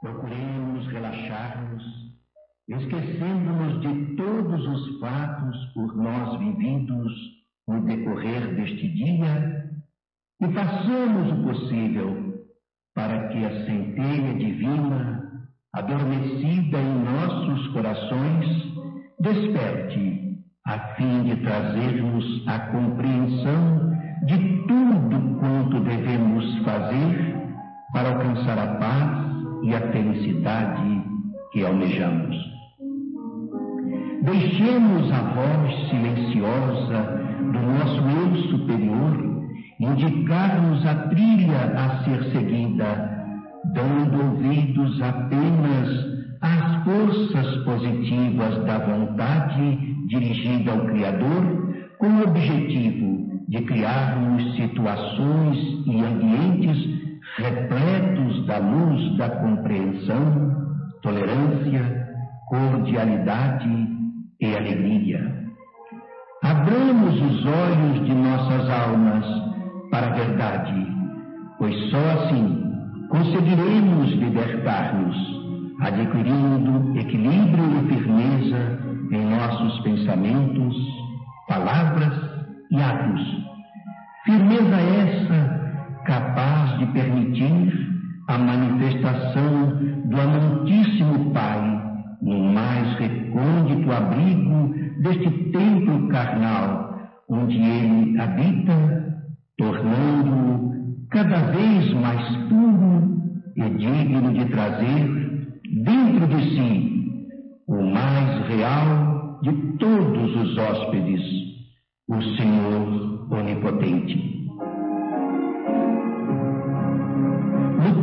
Procuremos relaxar-nos, esquecendo-nos de todos os fatos por nós vividos no decorrer deste dia e façamos o possível para que a centelha divina, adormecida em nossos corações, desperte a fim de trazermos a compreensão de tudo quanto devemos fazer para alcançar a paz e a felicidade que almejamos. Deixemos a voz silenciosa do nosso eu superior indicar-nos a trilha a ser seguida, dando ouvidos apenas às forças positivas da vontade dirigida ao Criador, com o objetivo de criarmos situações e ambientes repletos da luz da compreensão, tolerância, cordialidade e alegria. Abramos os olhos de nossas almas para a verdade, pois só assim conseguiremos libertar-nos, adquirindo equilíbrio e firmeza em nossos pensamentos, palavras e atos. Firmeza essa capaz de permitir a manifestação do amantíssimo Pai no mais recôndito abrigo deste templo carnal, onde ele habita, tornando-o cada vez mais puro e digno de trazer dentro de si o mais real de todos os hóspedes, o Senhor Onipotente.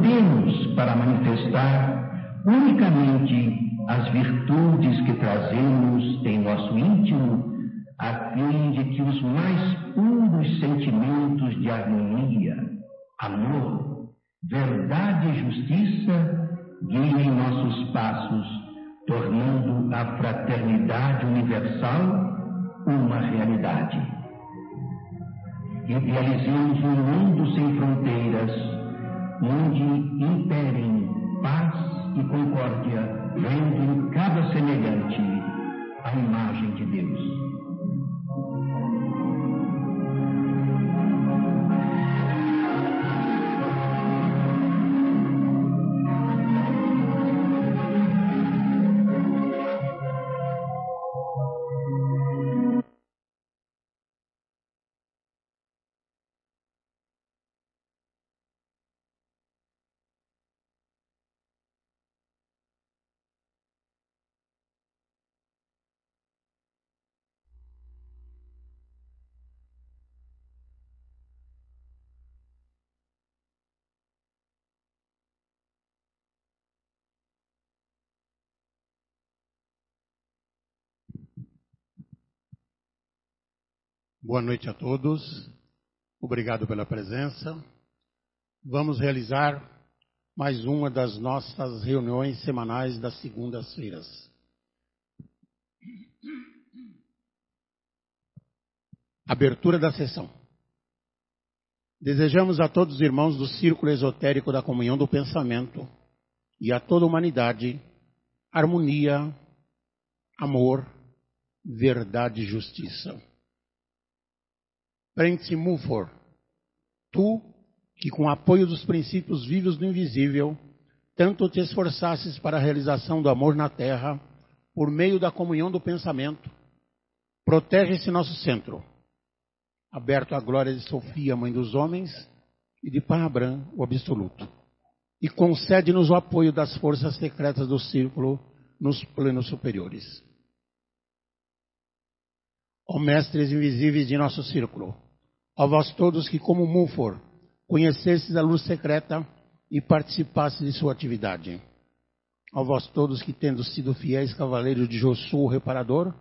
Lutemos para manifestar unicamente as virtudes que trazemos em nosso íntimo, a fim de que os mais puros sentimentos de harmonia, amor, verdade e justiça guiem nossos passos, tornando a fraternidade universal uma realidade. Idealizemos um mundo sem fronteiras, onde imperem paz e concórdia vendo cada semelhante a imagem de Deus. Boa noite a todos. Obrigado pela presença. Vamos realizar mais uma das nossas reuniões semanais das segundas-feiras. Abertura da sessão. Desejamos a todos os irmãos do Círculo Esotérico da Comunhão do Pensamento e a toda a humanidade harmonia, amor, verdade e justiça. Prince Mulford, tu que com apoio dos princípios vivos do invisível, tanto te esforçasses para a realização do amor na terra, por meio da comunhão do pensamento, protege esse nosso centro, aberto à glória de Sofia, mãe dos homens, e de Pai Abraham, o absoluto. E concede-nos o apoio das forças secretas do círculo nos planos superiores. Ó mestres invisíveis de nosso círculo, a vós todos que, como Mulfor, conhecestes a luz secreta e participastes de sua atividade. A vós todos que, tendo sido fiéis cavaleiros de Josu, o reparador,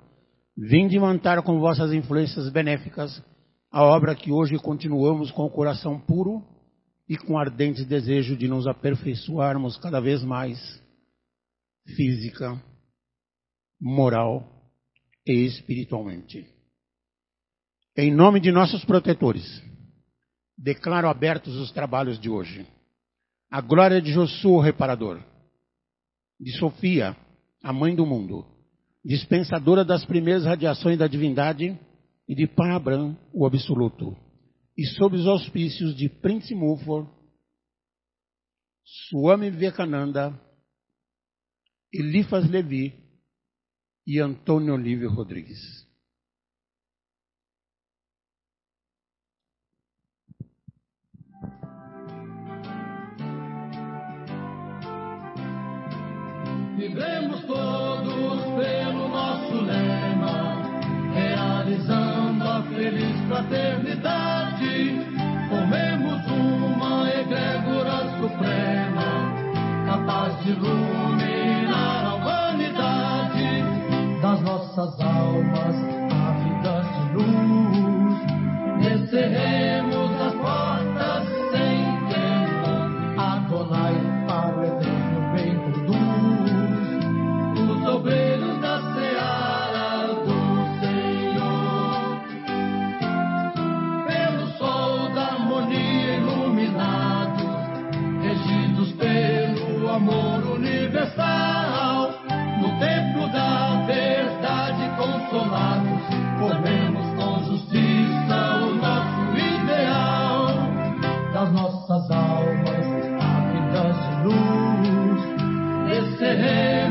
vinde manter com vossas influências benéficas a obra que hoje continuamos com o coração puro e com ardente desejo de nos aperfeiçoarmos cada vez mais física, moral e espiritualmente. Em nome de nossos protetores, declaro abertos os trabalhos de hoje. a glória de Josué, o reparador, de Sofia, a mãe do mundo, dispensadora das primeiras radiações da divindade, e de Parabram, o absoluto, e sob os auspícios de Prince Mufor, Swami Vivekananda, Elifas Levi e Antônio Olívio Rodrigues. Vivemos todos pelo nosso lema, realizando a feliz fraternidade. Formemos uma egrégora suprema, capaz de iluminar a humanidade. Das nossas almas ávidas de luz, descerremos as nossas almas ávidas de luz. Desceremos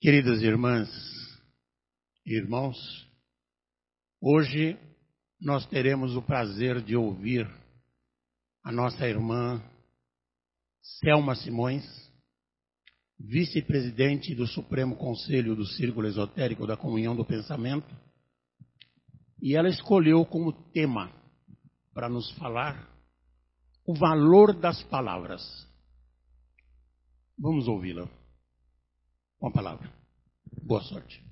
Queridas irmãs e irmãos, hoje nós teremos o prazer de ouvir a nossa irmã Selma Simões, vice-presidente do Supremo Conselho do Círculo Esotérico da Comunhão do Pensamento, e ela escolheu como tema para nos falar o valor das palavras. Vamos ouvi-la. Com a palavra. Boa sorte.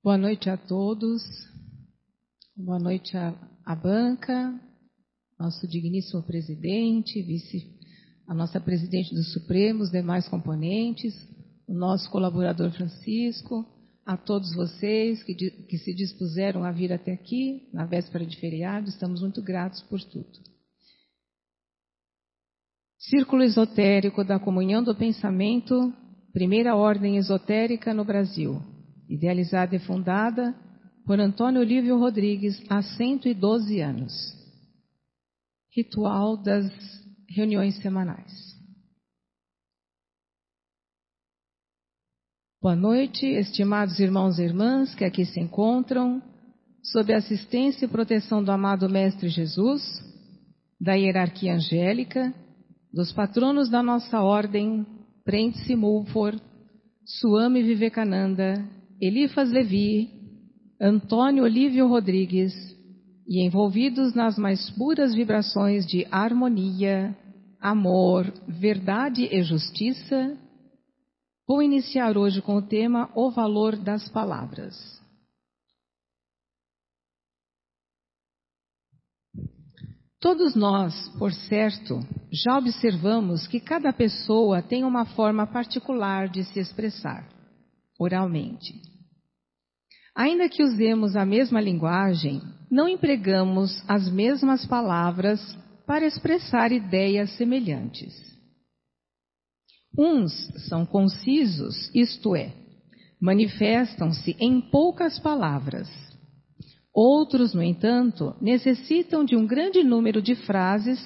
Boa noite a todos. Boa noite à, à banca, nosso digníssimo presidente, vice, a nossa presidente do Supremo, os demais componentes, o nosso colaborador Francisco, a todos vocês que, que se dispuseram a vir até aqui na véspera de feriado, estamos muito gratos por tudo. Círculo Esotérico da Comunhão do Pensamento, primeira ordem esotérica no Brasil, idealizada e fundada por Antônio Olívio Rodrigues há 112 anos. Ritual das reuniões semanais. Boa noite, estimados irmãos e irmãs que aqui se encontram, sob a assistência e proteção do amado Mestre Jesus, da hierarquia angélica, dos patronos da nossa ordem, Prentice Mulford, Suame Vivekananda, Elifas Levi, Antônio Olívio Rodrigues, e envolvidos nas mais puras vibrações de harmonia, amor, verdade e justiça, Vou iniciar hoje com o tema O Valor das Palavras. Todos nós, por certo, já observamos que cada pessoa tem uma forma particular de se expressar, oralmente. Ainda que usemos a mesma linguagem, não empregamos as mesmas palavras para expressar ideias semelhantes. Uns são concisos, isto é, manifestam-se em poucas palavras. Outros, no entanto, necessitam de um grande número de frases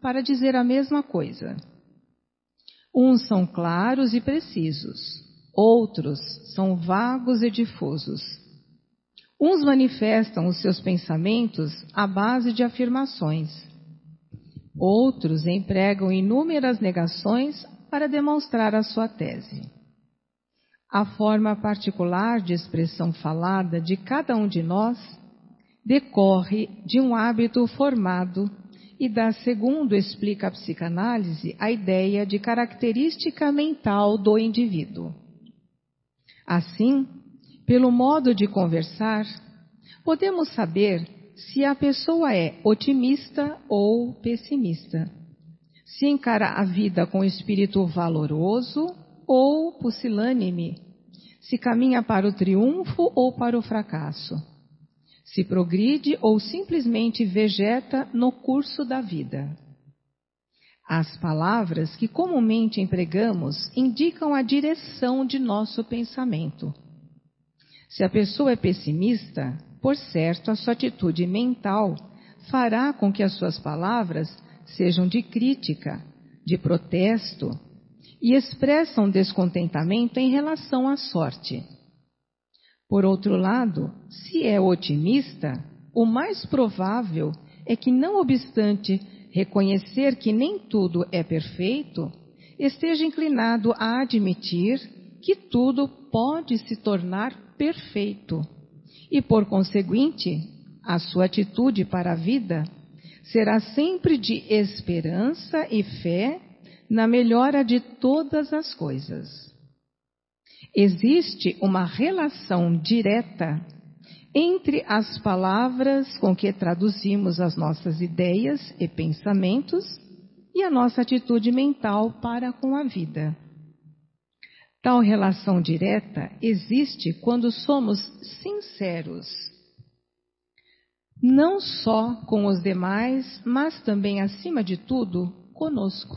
para dizer a mesma coisa. Uns são claros e precisos, outros são vagos e difusos. Uns manifestam os seus pensamentos à base de afirmações. Outros empregam inúmeras negações para demonstrar a sua tese. A forma particular de expressão falada de cada um de nós decorre de um hábito formado e dá, segundo explica a psicanálise, a ideia de característica mental do indivíduo. Assim, pelo modo de conversar, podemos saber se a pessoa é otimista ou pessimista se encara a vida com espírito valoroso ou pusilânime, se caminha para o triunfo ou para o fracasso, se progride ou simplesmente vegeta no curso da vida. As palavras que comumente empregamos indicam a direção de nosso pensamento. Se a pessoa é pessimista, por certo, a sua atitude mental fará com que as suas palavras sejam de crítica, de protesto e expressam descontentamento em relação à sorte. Por outro lado, se é otimista, o mais provável é que, não obstante reconhecer que nem tudo é perfeito, esteja inclinado a admitir que tudo pode se tornar perfeito e, por conseguinte, a sua atitude para a vida será sempre de esperança e fé na melhora de todas as coisas. Existe uma relação direta entre as palavras com que traduzimos as nossas ideias e pensamentos e a nossa atitude mental para com a vida. Tal relação direta existe quando somos sinceros não só com os demais, mas também, acima de tudo, conosco.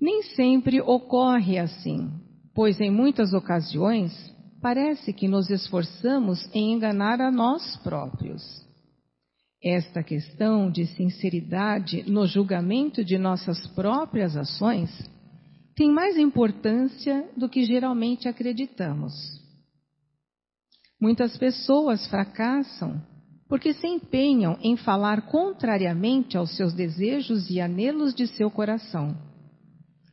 Nem sempre ocorre assim, pois em muitas ocasiões parece que nos esforçamos em enganar a nós próprios. Esta questão de sinceridade no julgamento de nossas próprias ações tem mais importância do que geralmente acreditamos. Muitas pessoas fracassam porque se empenham em falar contrariamente aos seus desejos e anelos de seu coração.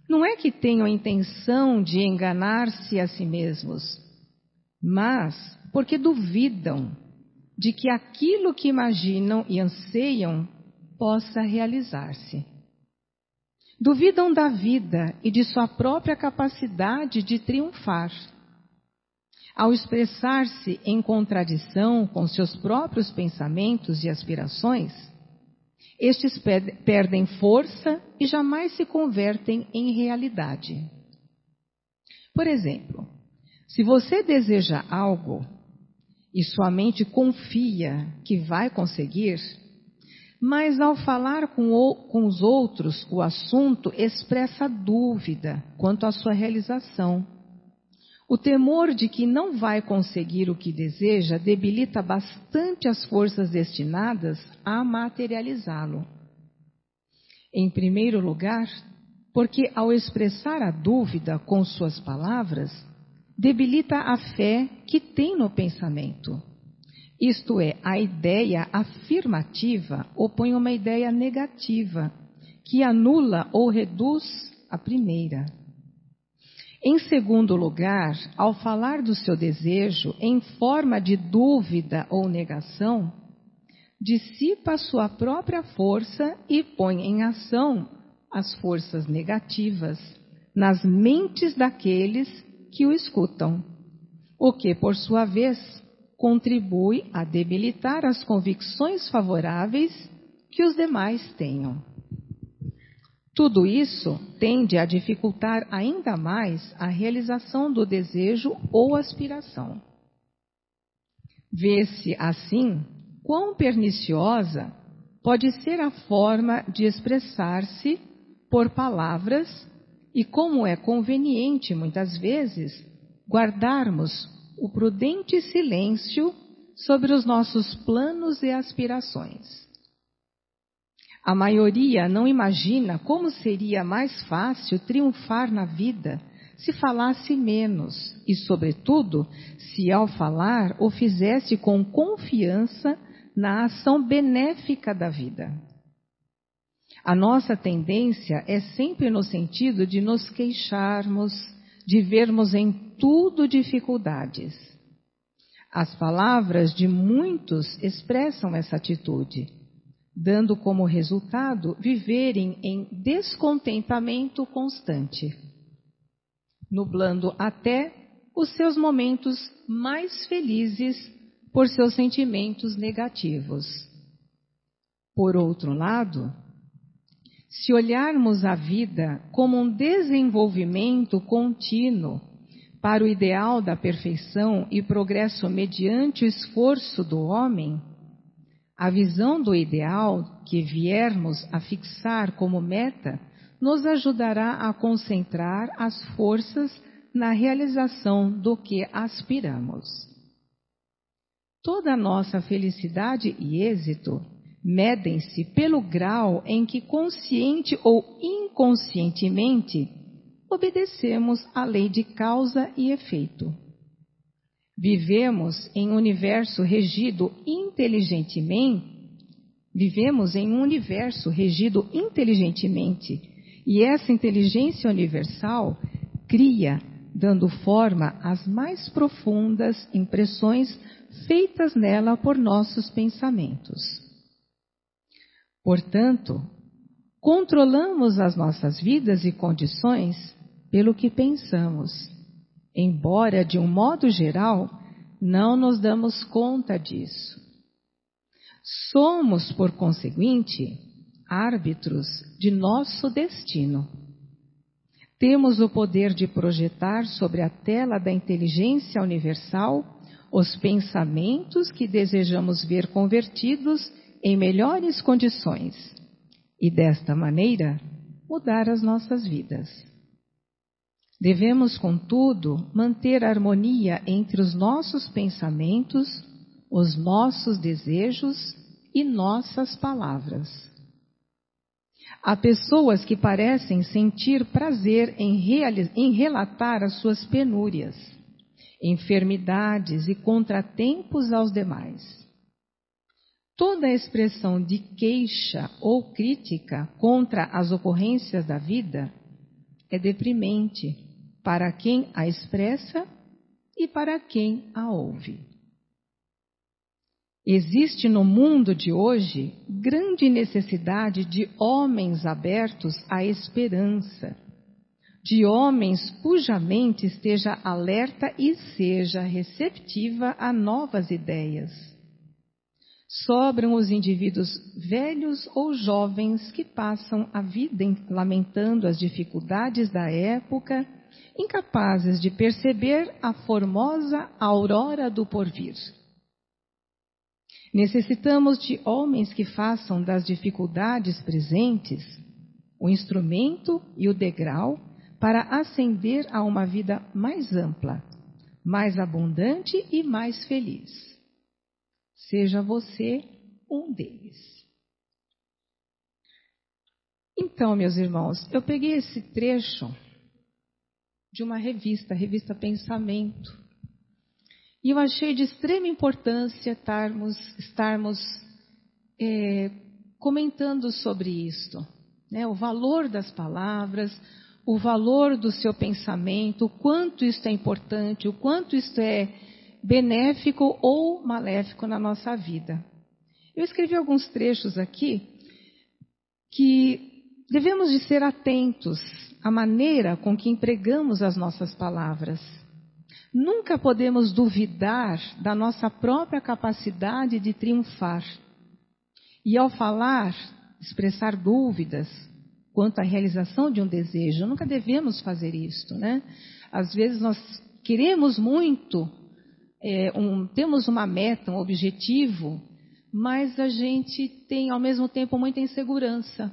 Não é que tenham intenção de enganar-se a si mesmos, mas porque duvidam de que aquilo que imaginam e anseiam possa realizar-se. Duvidam da vida e de sua própria capacidade de triunfar ao expressar-se em contradição com seus próprios pensamentos e aspirações, estes perdem força e jamais se convertem em realidade. Por exemplo, se você deseja algo e sua mente confia que vai conseguir, mas ao falar com, o, com os outros o assunto expressa dúvida quanto à sua realização o temor de que não vai conseguir o que deseja debilita bastante as forças destinadas a materializá-lo. Em primeiro lugar, porque ao expressar a dúvida com suas palavras, debilita a fé que tem no pensamento. Isto é, a ideia afirmativa opõe uma ideia negativa, que anula ou reduz a primeira. Em segundo lugar, ao falar do seu desejo em forma de dúvida ou negação, dissipa sua própria força e põe em ação as forças negativas nas mentes daqueles que o escutam, o que, por sua vez, contribui a debilitar as convicções favoráveis que os demais tenham. Tudo isso tende a dificultar ainda mais a realização do desejo ou aspiração. Vê-se, assim, quão perniciosa pode ser a forma de expressar-se por palavras e como é conveniente, muitas vezes, guardarmos o prudente silêncio sobre os nossos planos e aspirações. A maioria não imagina como seria mais fácil triunfar na vida se falasse menos e, sobretudo, se ao falar o fizesse com confiança na ação benéfica da vida. A nossa tendência é sempre no sentido de nos queixarmos, de vermos em tudo dificuldades. As palavras de muitos expressam essa atitude dando como resultado viverem em descontentamento constante, nublando até os seus momentos mais felizes por seus sentimentos negativos. Por outro lado, se olharmos a vida como um desenvolvimento contínuo para o ideal da perfeição e progresso mediante o esforço do homem, a visão do ideal que viermos a fixar como meta nos ajudará a concentrar as forças na realização do que aspiramos. Toda nossa felicidade e êxito medem-se pelo grau em que, consciente ou inconscientemente, obedecemos à lei de causa e efeito. Vivemos em um universo regido inteligentemente, vivemos em um universo regido inteligentemente, e essa inteligência universal cria, dando forma às mais profundas impressões feitas nela por nossos pensamentos. Portanto, controlamos as nossas vidas e condições pelo que pensamos embora de um modo geral não nos damos conta disso. Somos, por conseguinte, árbitros de nosso destino. Temos o poder de projetar sobre a tela da inteligência universal os pensamentos que desejamos ver convertidos em melhores condições e, desta maneira, mudar as nossas vidas. Devemos, contudo, manter harmonia entre os nossos pensamentos, os nossos desejos e nossas palavras. Há pessoas que parecem sentir prazer em, em, relatar as suas penúrias, enfermidades e contratempos aos demais. Toda expressão de queixa ou crítica contra as ocorrências da vida é deprimente para quem a expressa e para quem a ouve. Existe no mundo de hoje grande necessidade de homens abertos à esperança, de homens cuja mente esteja alerta e seja receptiva a novas ideias. Sobram os indivíduos velhos ou jovens que passam a vida lamentando as dificuldades da época incapazes de perceber a formosa aurora do porvir. Necessitamos de homens que façam das dificuldades presentes o instrumento e o degrau para ascender a uma vida mais ampla, mais abundante e mais feliz. Seja você um deles. Então, meus irmãos, eu peguei esse trecho de uma revista, a revista Pensamento. E eu achei de extrema importância estarmos, estarmos é, comentando sobre isto. Né? O valor das palavras, o valor do seu pensamento, o quanto isto é importante, o quanto isto é benéfico ou maléfico na nossa vida. Eu escrevi alguns trechos aqui que devemos de ser atentos à maneira com que empregamos as nossas palavras. Nunca podemos duvidar da nossa própria capacidade de triunfar. E ao falar, expressar dúvidas quanto à realização de um desejo, nunca devemos fazer isto, né? Às vezes nós queremos muito, é, um, temos uma meta, um objetivo, mas a gente tem ao mesmo tempo muita insegurança.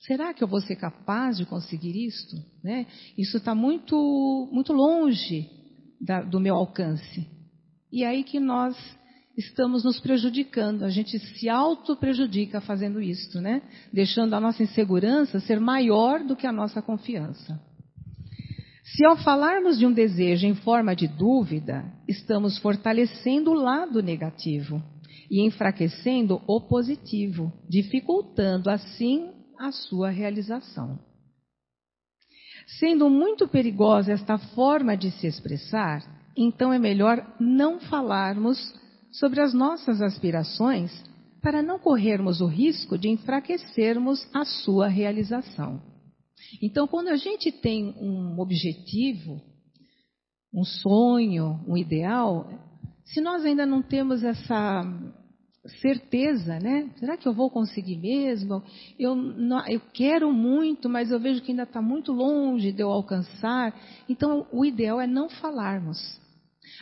Será que eu vou ser capaz de conseguir isto? Né? Isso está muito, muito longe da, do meu alcance. E é aí que nós estamos nos prejudicando, a gente se auto-prejudica fazendo isto, né? Deixando a nossa insegurança ser maior do que a nossa confiança. Se ao falarmos de um desejo em forma de dúvida, estamos fortalecendo o lado negativo e enfraquecendo o positivo, dificultando assim a sua realização. Sendo muito perigosa esta forma de se expressar, então é melhor não falarmos sobre as nossas aspirações para não corrermos o risco de enfraquecermos a sua realização. Então, quando a gente tem um objetivo, um sonho, um ideal, se nós ainda não temos essa certeza, né? Será que eu vou conseguir mesmo? Eu, não, eu quero muito, mas eu vejo que ainda está muito longe de eu alcançar. Então, o ideal é não falarmos.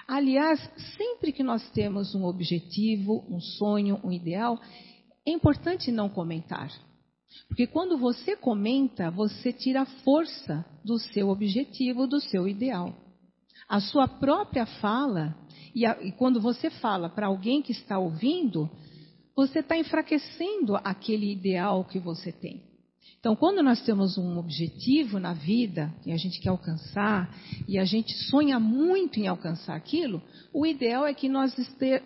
Aliás, sempre que nós temos um objetivo, um sonho, um ideal, é importante não comentar. Porque quando você comenta, você tira a força do seu objetivo, do seu ideal. A sua própria fala, e, a, e quando você fala para alguém que está ouvindo, você está enfraquecendo aquele ideal que você tem. Então, quando nós temos um objetivo na vida que a gente quer alcançar e a gente sonha muito em alcançar aquilo, o ideal é que nós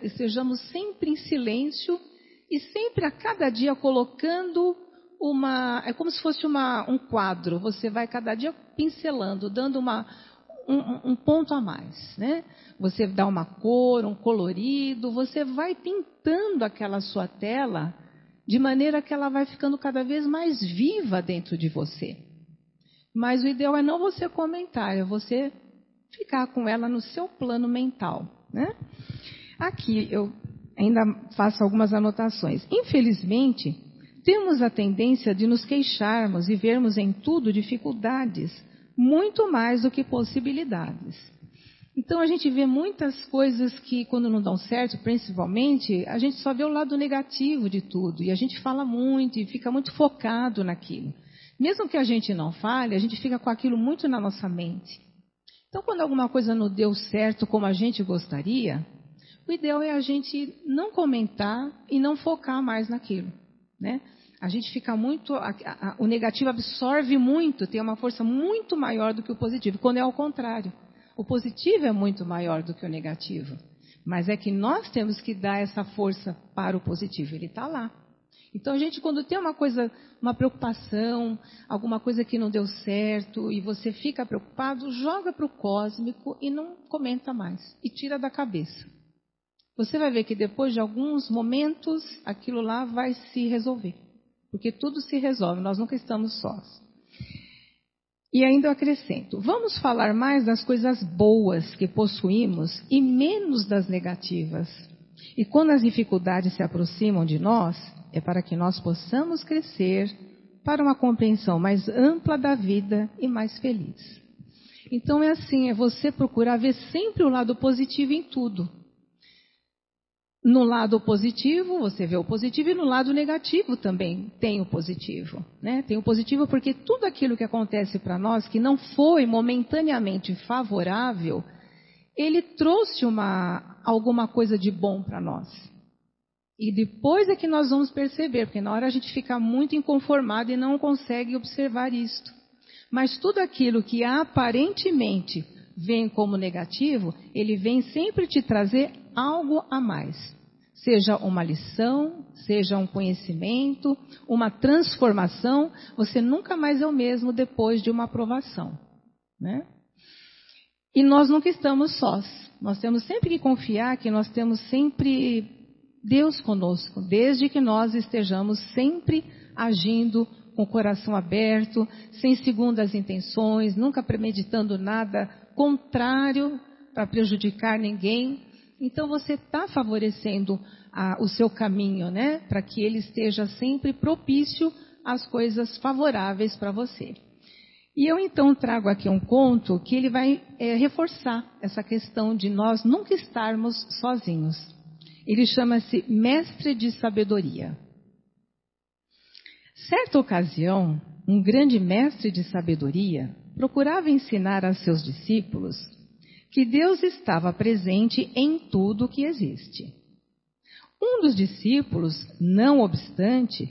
estejamos sempre em silêncio e sempre a cada dia colocando uma. É como se fosse uma, um quadro. Você vai cada dia pincelando, dando uma, um, um, ponto a mais, né? Você dá uma cor, um colorido, você vai pintando aquela sua tela de maneira que ela vai ficando cada vez mais viva dentro de você. Mas o ideal é não você comentar, é você ficar com ela no seu plano mental. Né? Aqui eu ainda faço algumas anotações. Infelizmente, temos a tendência de nos queixarmos e vermos em tudo dificuldades, muito mais do que possibilidades. Então a gente vê muitas coisas que, quando não dão certo, principalmente, a gente só vê o lado negativo de tudo. E a gente fala muito e fica muito focado naquilo. Mesmo que a gente não fale, a gente fica com aquilo muito na nossa mente. Então, quando alguma coisa não deu certo como a gente gostaria, o ideal é a gente não comentar e não focar mais naquilo. Né? A gente fica muito. A, a, o negativo absorve muito, tem uma força muito maior do que o positivo, quando é ao contrário. O positivo é muito maior do que o negativo. Mas é que nós temos que dar essa força para o positivo. Ele está lá. Então, a gente, quando tem uma coisa, uma preocupação, alguma coisa que não deu certo, e você fica preocupado, joga para o cósmico e não comenta mais. E tira da cabeça. Você vai ver que depois de alguns momentos, aquilo lá vai se resolver. Porque tudo se resolve, nós nunca estamos sós. E ainda acrescento: vamos falar mais das coisas boas que possuímos e menos das negativas. E quando as dificuldades se aproximam de nós, é para que nós possamos crescer para uma compreensão mais ampla da vida e mais feliz. Então é assim, é você procurar ver sempre o lado positivo em tudo. No lado positivo, você vê o positivo, e no lado negativo também tem o positivo. Né? Tem o positivo porque tudo aquilo que acontece para nós, que não foi momentaneamente favorável, ele trouxe uma, alguma coisa de bom para nós. E depois é que nós vamos perceber, porque na hora a gente fica muito inconformado e não consegue observar isto. Mas tudo aquilo que aparentemente vem como negativo, ele vem sempre te trazer algo a mais. Seja uma lição, seja um conhecimento, uma transformação, você nunca mais é o mesmo depois de uma aprovação. Né? E nós nunca estamos sós. Nós temos sempre que confiar que nós temos sempre Deus conosco, desde que nós estejamos sempre agindo com o coração aberto, sem segundas intenções, nunca premeditando nada contrário para prejudicar ninguém. Então você está favorecendo a, o seu caminho, né? Para que ele esteja sempre propício às coisas favoráveis para você. E eu então trago aqui um conto que ele vai é, reforçar essa questão de nós nunca estarmos sozinhos. Ele chama-se Mestre de Sabedoria. Certa ocasião, um grande mestre de sabedoria procurava ensinar a seus discípulos que Deus estava presente em tudo que existe. Um dos discípulos, não obstante,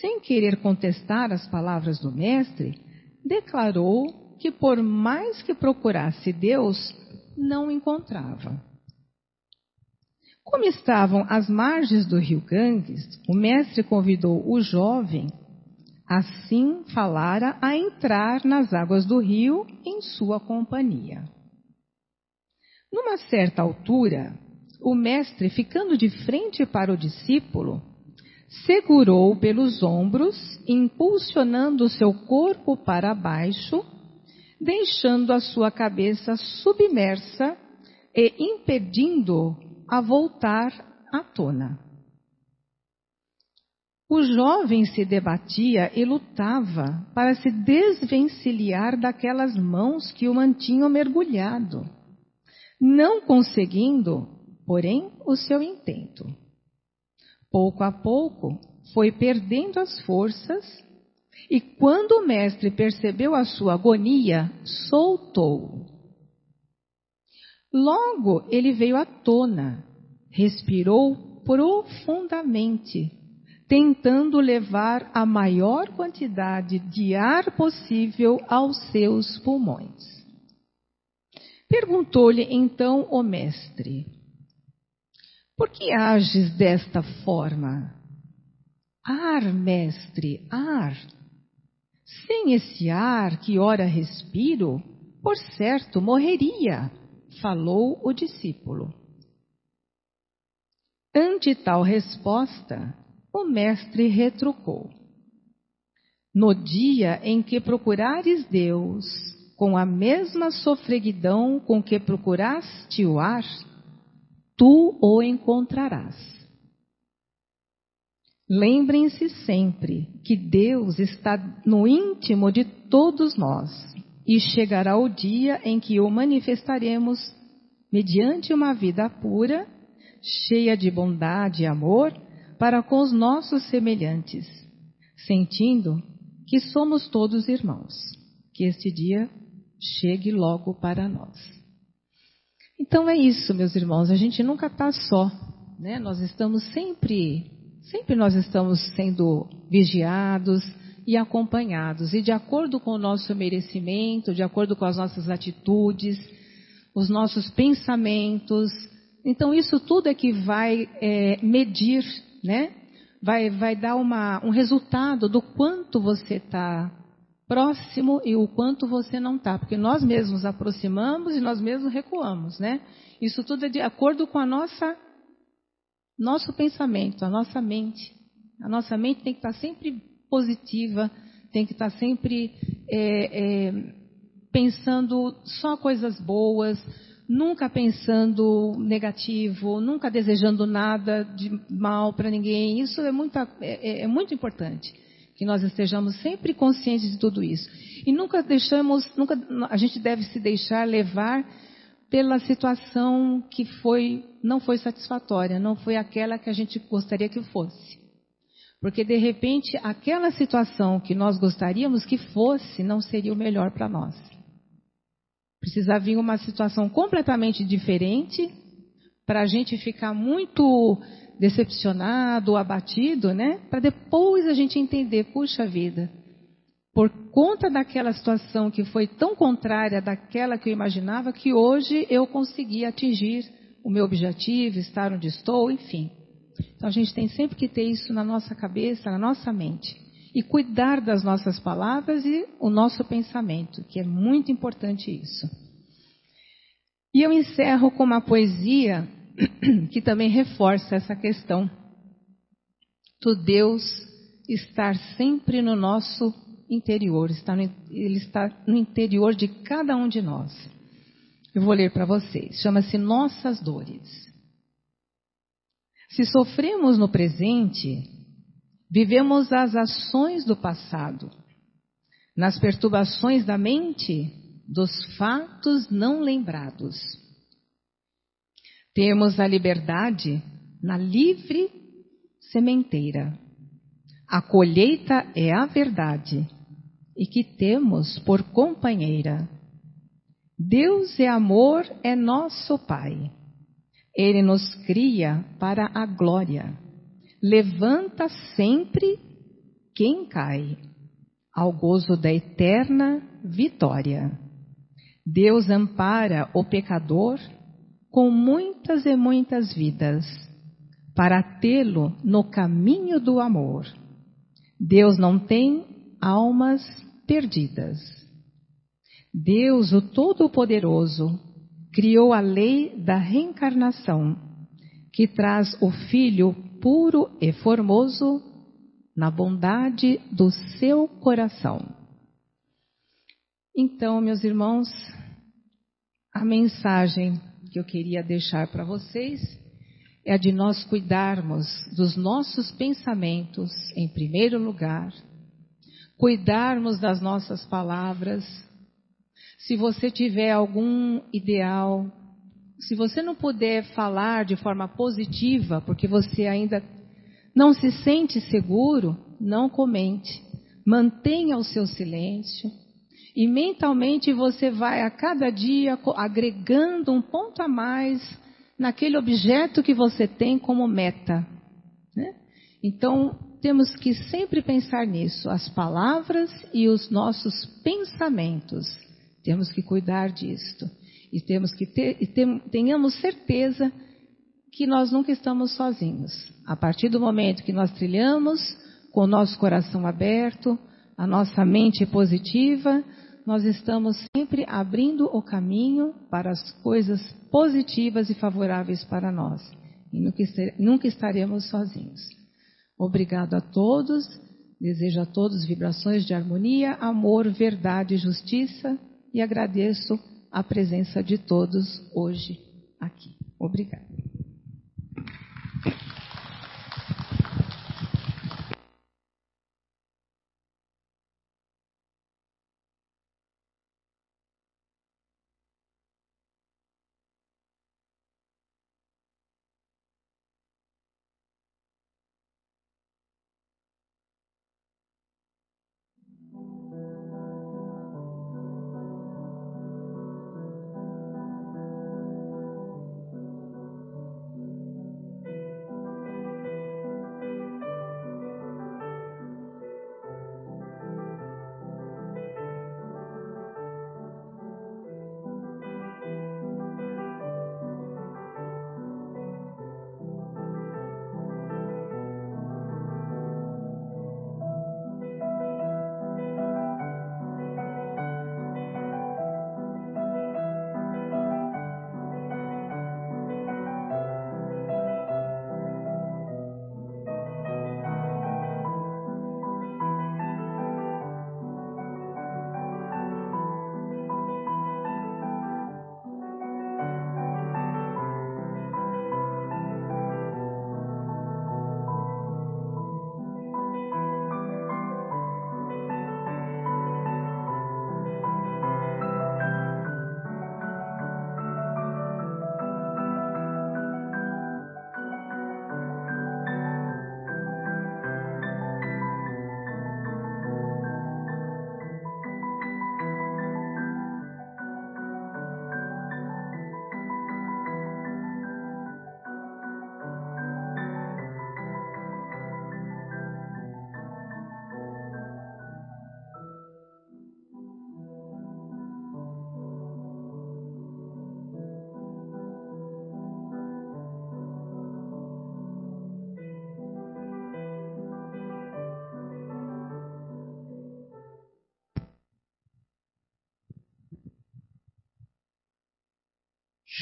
sem querer contestar as palavras do Mestre, declarou que por mais que procurasse Deus, não encontrava. Como estavam às margens do rio Ganges, o mestre convidou o jovem Assim falara a entrar nas águas do rio em sua companhia. Numa certa altura, o mestre, ficando de frente para o discípulo, segurou pelos ombros, impulsionando seu corpo para baixo, deixando a sua cabeça submersa e impedindo a voltar à tona. O jovem se debatia e lutava para se desvencilhar daquelas mãos que o mantinham mergulhado, não conseguindo, porém, o seu intento. Pouco a pouco, foi perdendo as forças e, quando o mestre percebeu a sua agonia, soltou. Logo ele veio à tona, respirou profundamente tentando levar a maior quantidade de ar possível aos seus pulmões. Perguntou-lhe então o mestre: Por que ages desta forma? Ar, mestre, ar. Sem esse ar que ora respiro, por certo morreria, falou o discípulo. Ante tal resposta, o mestre retrucou: No dia em que procurares Deus com a mesma sofreguidão com que procuraste o ar, tu o encontrarás. Lembrem-se sempre que Deus está no íntimo de todos nós e chegará o dia em que o manifestaremos mediante uma vida pura, cheia de bondade e amor para com os nossos semelhantes, sentindo que somos todos irmãos. Que este dia chegue logo para nós. Então é isso, meus irmãos, a gente nunca está só, né? Nós estamos sempre, sempre nós estamos sendo vigiados e acompanhados, e de acordo com o nosso merecimento, de acordo com as nossas atitudes, os nossos pensamentos, então isso tudo é que vai é, medir né? Vai, vai dar uma, um resultado do quanto você está próximo e o quanto você não está. Porque nós mesmos aproximamos e nós mesmos recuamos, né? Isso tudo é de acordo com a nossa nosso pensamento, a nossa mente. A nossa mente tem que estar sempre positiva, tem que estar sempre é, é, pensando só coisas boas, nunca pensando negativo, nunca desejando nada de mal para ninguém. Isso é muito, é, é, é muito importante que nós estejamos sempre conscientes de tudo isso. E nunca deixamos, nunca a gente deve se deixar levar pela situação que foi não foi satisfatória, não foi aquela que a gente gostaria que fosse. Porque de repente aquela situação que nós gostaríamos que fosse não seria o melhor para nós. Precisa vir uma situação completamente diferente para a gente ficar muito decepcionado, abatido, né? Para depois a gente entender, puxa vida, por conta daquela situação que foi tão contrária daquela que eu imaginava, que hoje eu consegui atingir o meu objetivo, estar onde estou, enfim. Então a gente tem sempre que ter isso na nossa cabeça, na nossa mente. E cuidar das nossas palavras e o nosso pensamento, que é muito importante isso. E eu encerro com uma poesia que também reforça essa questão do Deus estar sempre no nosso interior, está no, ele está no interior de cada um de nós. Eu vou ler para vocês. Chama-se Nossas Dores. Se sofremos no presente, vivemos as ações do passado, nas perturbações da mente, dos fatos não lembrados. Temos a liberdade na livre sementeira. A colheita é a verdade e que temos por companheira. Deus é amor, é nosso Pai. Ele nos cria para a glória. Levanta sempre quem cai, ao gozo da eterna vitória. Deus ampara o pecador com muitas e muitas vidas, para tê-lo no caminho do amor. Deus não tem almas perdidas. Deus, o Todo-Poderoso, criou a lei da reencarnação, que traz o Filho puro e formoso na bondade do seu coração. Então, meus irmãos, a mensagem que eu queria deixar para vocês é a de nós cuidarmos dos nossos pensamentos em primeiro lugar, cuidarmos das nossas palavras. Se você tiver algum ideal, se você não puder falar de forma positiva, porque você ainda não se sente seguro, não comente. Mantenha o seu silêncio. E mentalmente você vai a cada dia agregando um ponto a mais naquele objeto que você tem como meta. Né? Então, temos que sempre pensar nisso, as palavras e os nossos pensamentos. Temos que cuidar disto. E temos que ter, e tenhamos certeza que nós nunca estamos sozinhos. A partir do momento que nós trilhamos com o nosso coração aberto, a nossa mente positiva, nós estamos sempre abrindo o caminho para as coisas positivas e favoráveis para nós. E nunca estaremos sozinhos. Obrigado a todos. Desejo a todos vibrações de harmonia, amor, verdade e justiça e agradeço a presença de todos hoje aqui. Obrigada.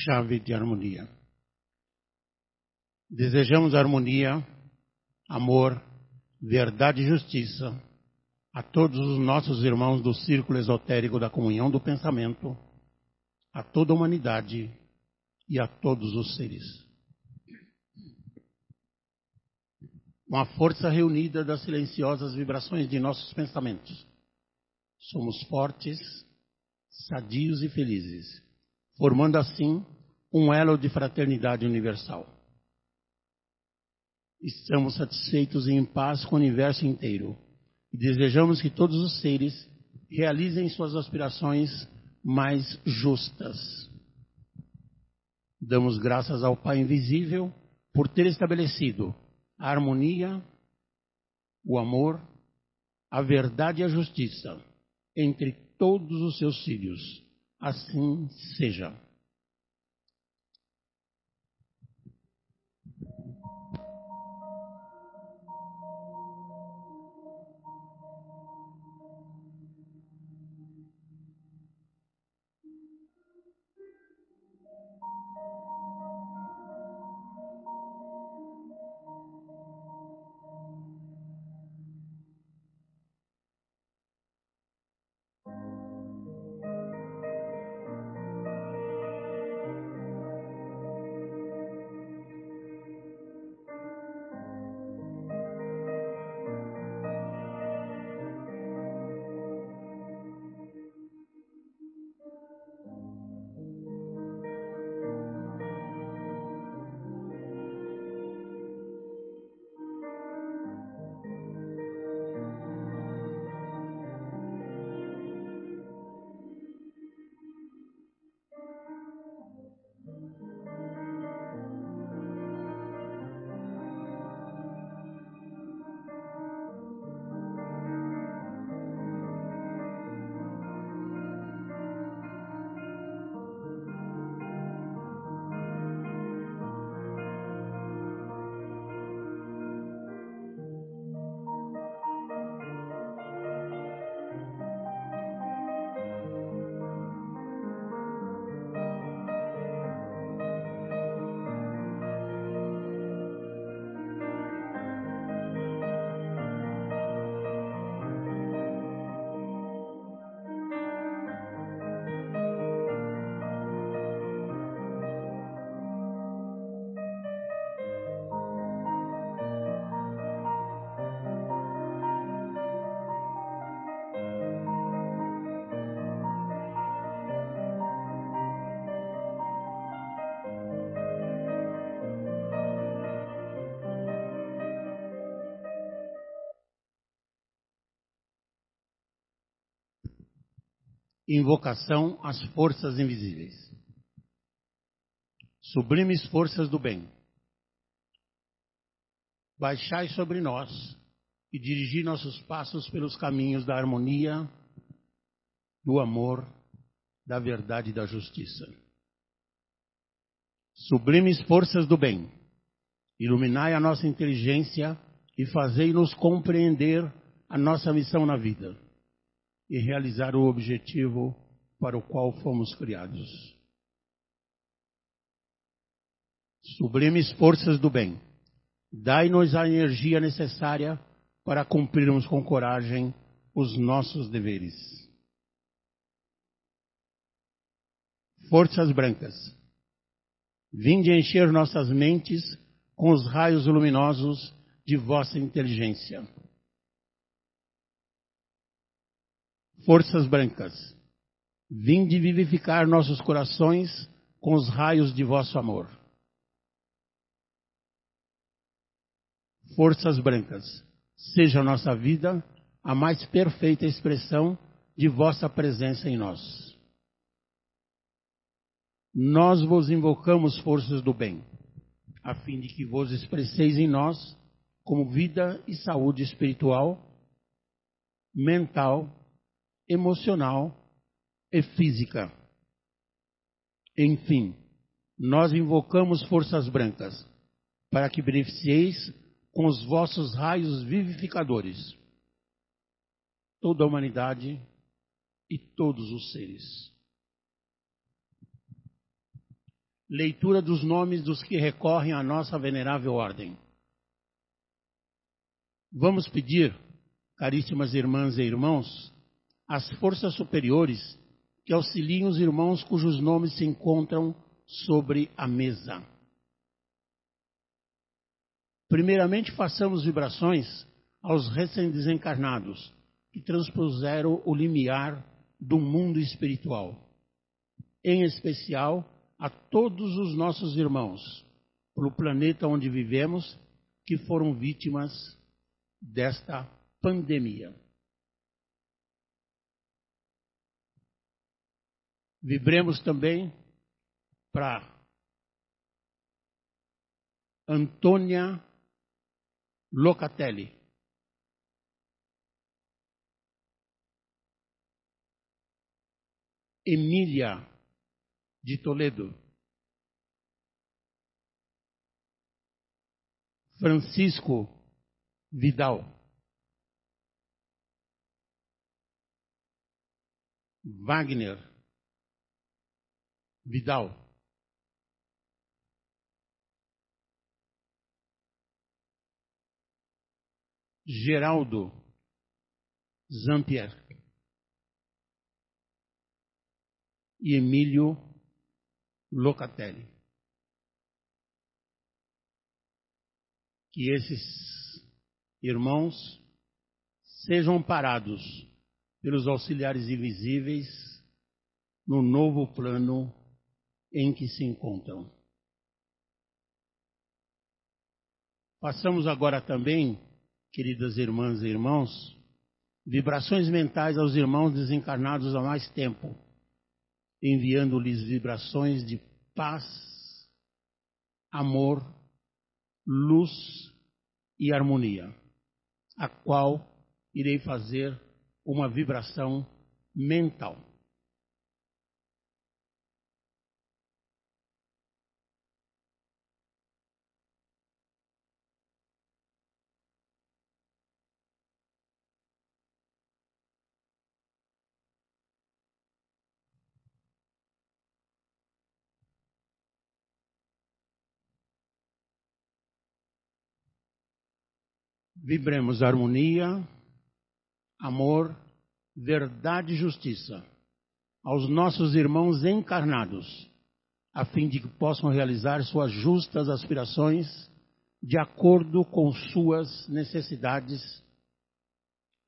Chave de harmonia. Desejamos harmonia, amor, verdade e justiça a todos os nossos irmãos do círculo esotérico da comunhão do pensamento, a toda a humanidade e a todos os seres. Com a força reunida das silenciosas vibrações de nossos pensamentos, somos fortes, sadios e felizes, formando assim um elo de fraternidade universal. Estamos satisfeitos e em paz com o universo inteiro e desejamos que todos os seres realizem suas aspirações mais justas. Damos graças ao Pai Invisível por ter estabelecido a harmonia, o amor, a verdade e a justiça entre todos os seus filhos. Assim seja. Invocação às forças invisíveis. Sublimes forças do bem, baixai sobre nós e dirigi nossos passos pelos caminhos da harmonia, do amor, da verdade e da justiça. Sublimes forças do bem, iluminai a nossa inteligência e fazei-nos compreender a nossa missão na vida e realizar o objetivo para o qual fomos criados. Sublimes forças do bem, dai-nos a energia necessária para cumprirmos com coragem os nossos deveres. Forças brancas, vinde encher nossas mentes com os raios luminosos de vossa inteligência. Forças brancas, vinde vivificar nossos corações com os raios de vosso amor. Forças brancas, seja nossa vida a mais perfeita expressão de vossa presença em nós. Nós vos invocamos, forças do bem, a fim de que vos expresseis em nós como vida e saúde espiritual, mental, emocional e física. Enfim, nós invocamos forças brancas para que beneficieis com os vossos raios vivificadores toda a humanidade e todos os seres. Leitura dos nomes dos que recorrem à nossa venerável ordem. Vamos pedir, caríssimas irmãs e irmãos, às forças superiores que auxiliem os irmãos cujos nomes se encontram sobre a mesa. Primeiramente, façamos vibrações aos recém-desencarnados que transpuseram o limiar do mundo espiritual. Em especial, a todos os nossos irmãos, pelo planeta onde vivemos, que foram vítimas desta pandemia. Vibremos também para Antônia Locatelli. Emília de Toledo. Francisco Vidal. Wagner Vidal. Geraldo Zampier e Emílio Locatelli. Que esses irmãos sejam parados pelos auxiliares invisíveis no novo plano em que se encontram. Passamos agora também, queridas irmãs e irmãos, vibrações mentais aos irmãos desencarnados há mais tempo, enviando-lhes vibrações de paz, amor, luz e harmonia, a qual irei fazer uma vibração mental. Vibremos harmonia, amor, verdade e justiça aos nossos irmãos encarnados, a fim de que possam realizar suas justas aspirações de acordo com suas necessidades,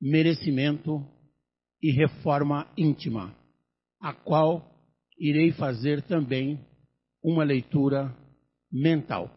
merecimento e reforma íntima, a qual irei fazer também uma leitura mental.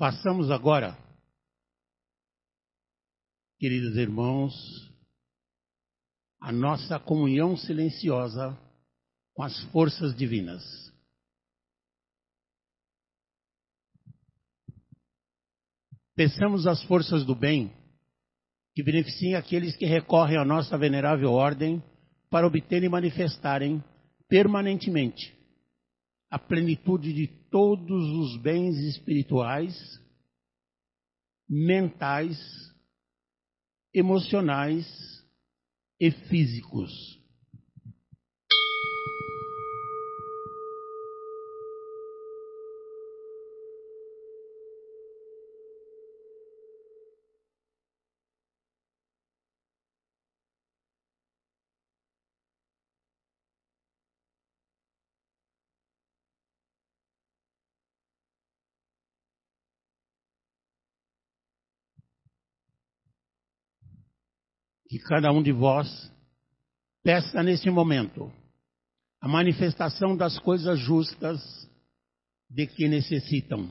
Passamos agora, queridos irmãos, a nossa comunhão silenciosa com as forças divinas. Peçamos as forças do bem que beneficiem aqueles que recorrem à nossa venerável ordem para obterem e manifestarem permanentemente a plenitude de todos os bens espirituais, mentais, emocionais e físicos. Que cada um de vós peça nesse momento a manifestação das coisas justas de que necessitam.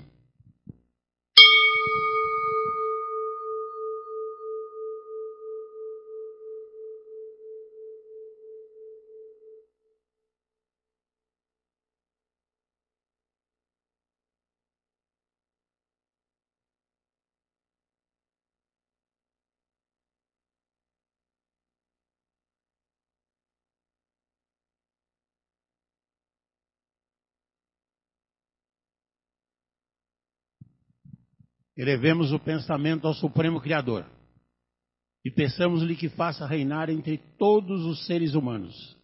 Elevemos o pensamento ao Supremo Criador e peçamos-lhe que faça reinar entre todos os seres humanos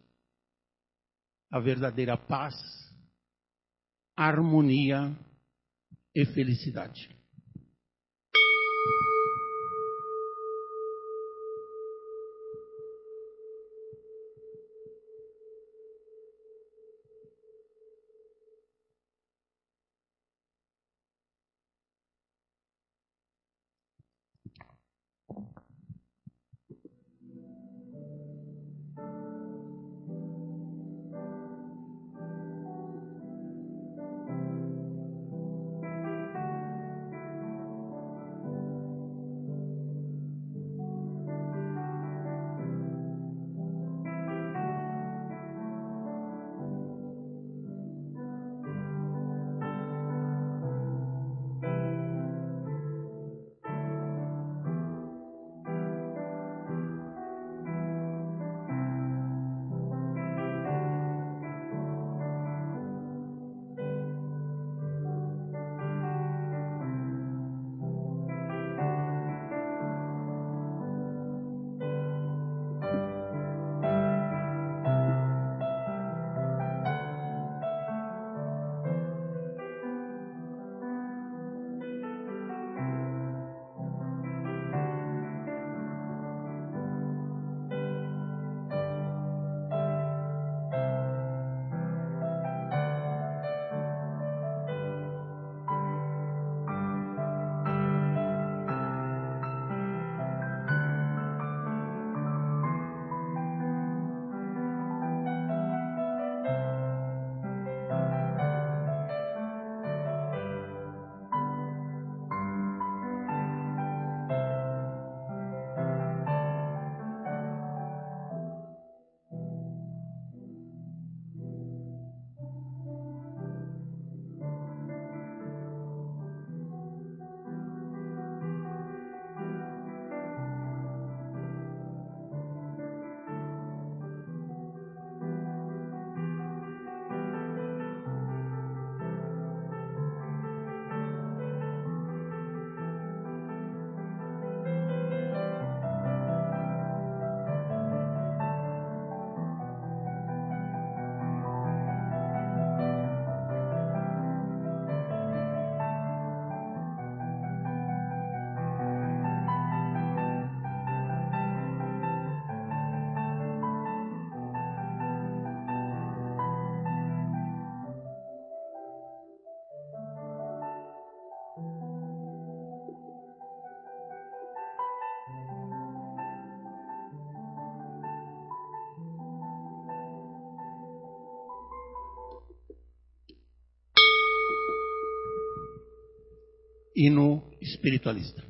a verdadeira paz, harmonia e felicidade. Hino espiritualista.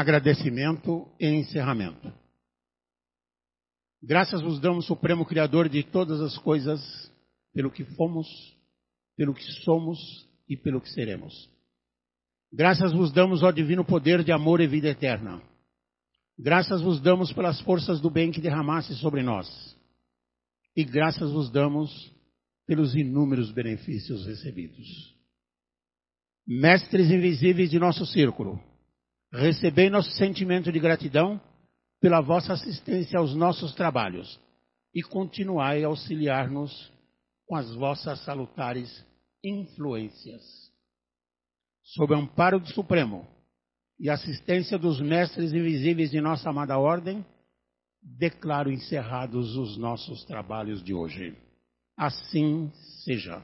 Agradecimento e encerramento. Graças vos damos, Supremo Criador de todas as coisas, pelo que fomos, pelo que somos e pelo que seremos. Graças vos damos, ó divino poder de amor e vida eterna. Graças vos damos pelas forças do bem que derramaste sobre nós. E graças vos damos pelos inúmeros benefícios recebidos. Mestres invisíveis de nosso círculo, recebei nosso sentimento de gratidão pela vossa assistência aos nossos trabalhos e continuai a auxiliar-nos com as vossas salutares influências. Sob amparo do Supremo e assistência dos mestres invisíveis de nossa amada ordem, declaro encerrados os nossos trabalhos de hoje. Assim seja.